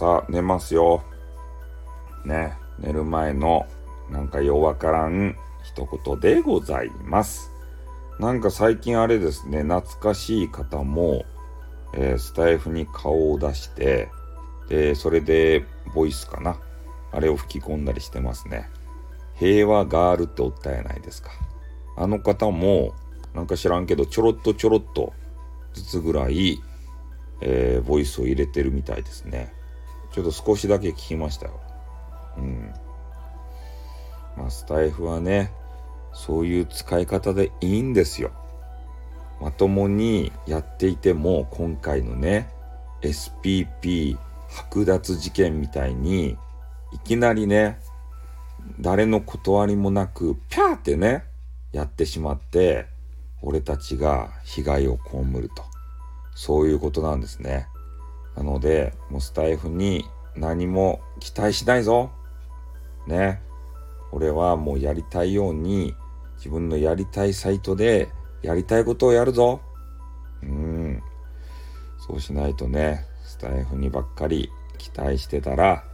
朝寝ますよ。ね、寝る前のなんかようわからん一言でございます。なんか最近あれですね、懐かしい方も、えー、スタイフに顔を出して、で、それでボイスかな。あれを吹き込んだりしてますね。平和ガールっておったやないですか。あの方も、なんか知らんけど、ちょろっとちょろっとずつぐらい、えー、ボイスを入れてるみたいですね。ちょっと少しだけ聞きましたよ。うん。まあ、スタイフはね、そういう使い方でいいんですよ。まともにやっていても、今回のね、SPP 剥奪事件みたいに、いきなりね、誰の断りもなく、ピャーってね、やってしまって、俺たちが被害を被ると。そういうことなんですね。なので、もうスタイフに何も期待しないぞ。ね。俺はもうやりたいように、自分のやりたいサイトでやりたいことをやるぞ。うん。そうしないとね、スタイフにばっかり期待してたら、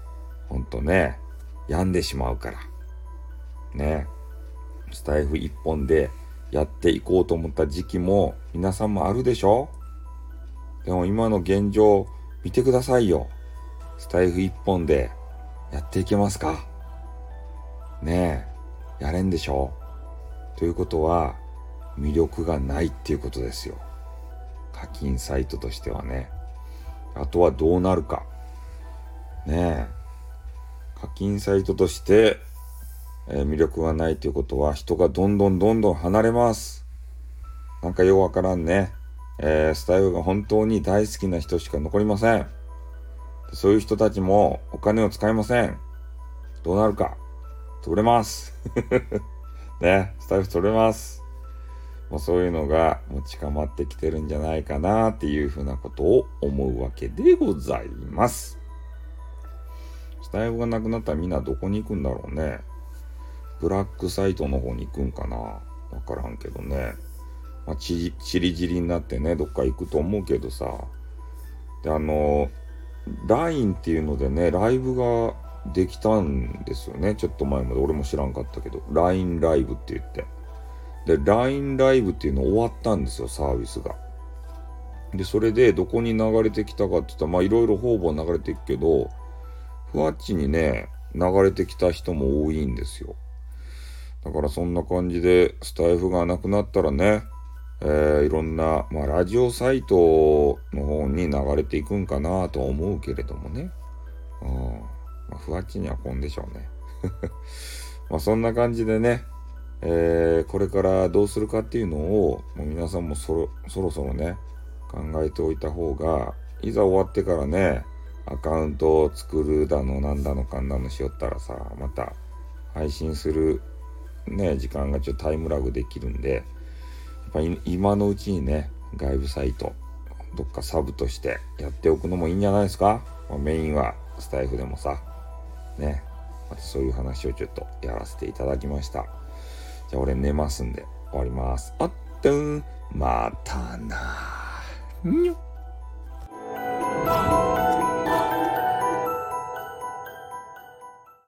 ほんとね、病んでしまうから。ね。スタイフ一本でやっていこうと思った時期も皆さんもあるでしょでも今の現状見てくださいよ。スタイフ一本でやっていけますか？ねえ、やれんでしょ？ということは魅力がないっていうことですよ。課金サイトとしてはね。あとはどうなるか。ねえ。課金サイトとしてえー、魅力がないということは人がどんどんどんどん離れます。なんかようわからんね。えー、スタイルが本当に大好きな人しか残りません。そういう人たちもお金を使いません。どうなるか。取れます。ね、スタイフ取れます。もうそういうのがもう近まってきてるんじゃないかなっていうふうなことを思うわけでございます。スタイフがなくなったらみんなどこに行くんだろうね。ブラックサイトの方に行くんかなわからんけどね。まあ、ちりじりになってね、どっか行くと思うけどさ。で、あの、LINE っていうのでね、ライブができたんですよね。ちょっと前まで俺も知らんかったけど、LINE ライブって言って。で、LINE ライブっていうの終わったんですよ、サービスが。で、それでどこに流れてきたかって言ったら、まあいろいろ方々流れていくけど、ふわっちにね、流れてきた人も多いんですよ。だからそんな感じで、スタイフがなくなったらね、えー、いろんな、まあ、ラジオサイトの方に流れていくんかなと思うけれどもね。うん。まあ、ふわっちにはこんでしょうね。まあ、そんな感じでね、えー、これからどうするかっていうのを、もう皆さんもそろそろそろね、考えておいた方が、いざ終わってからね、アカウントを作るだの、なんだのかんだのしよったらさ、また配信するね、時間がちょっとタイムラグできるんで、ぱ今のうちにね、外部サイト、どっかサブとしてやっておくのもいいんじゃないですか、まあ、メインはスタイフでもさ、ね、またそういう話をちょっとやらせていただきました。じゃあ俺寝ますんで終わります。あっとん、またなにょっ。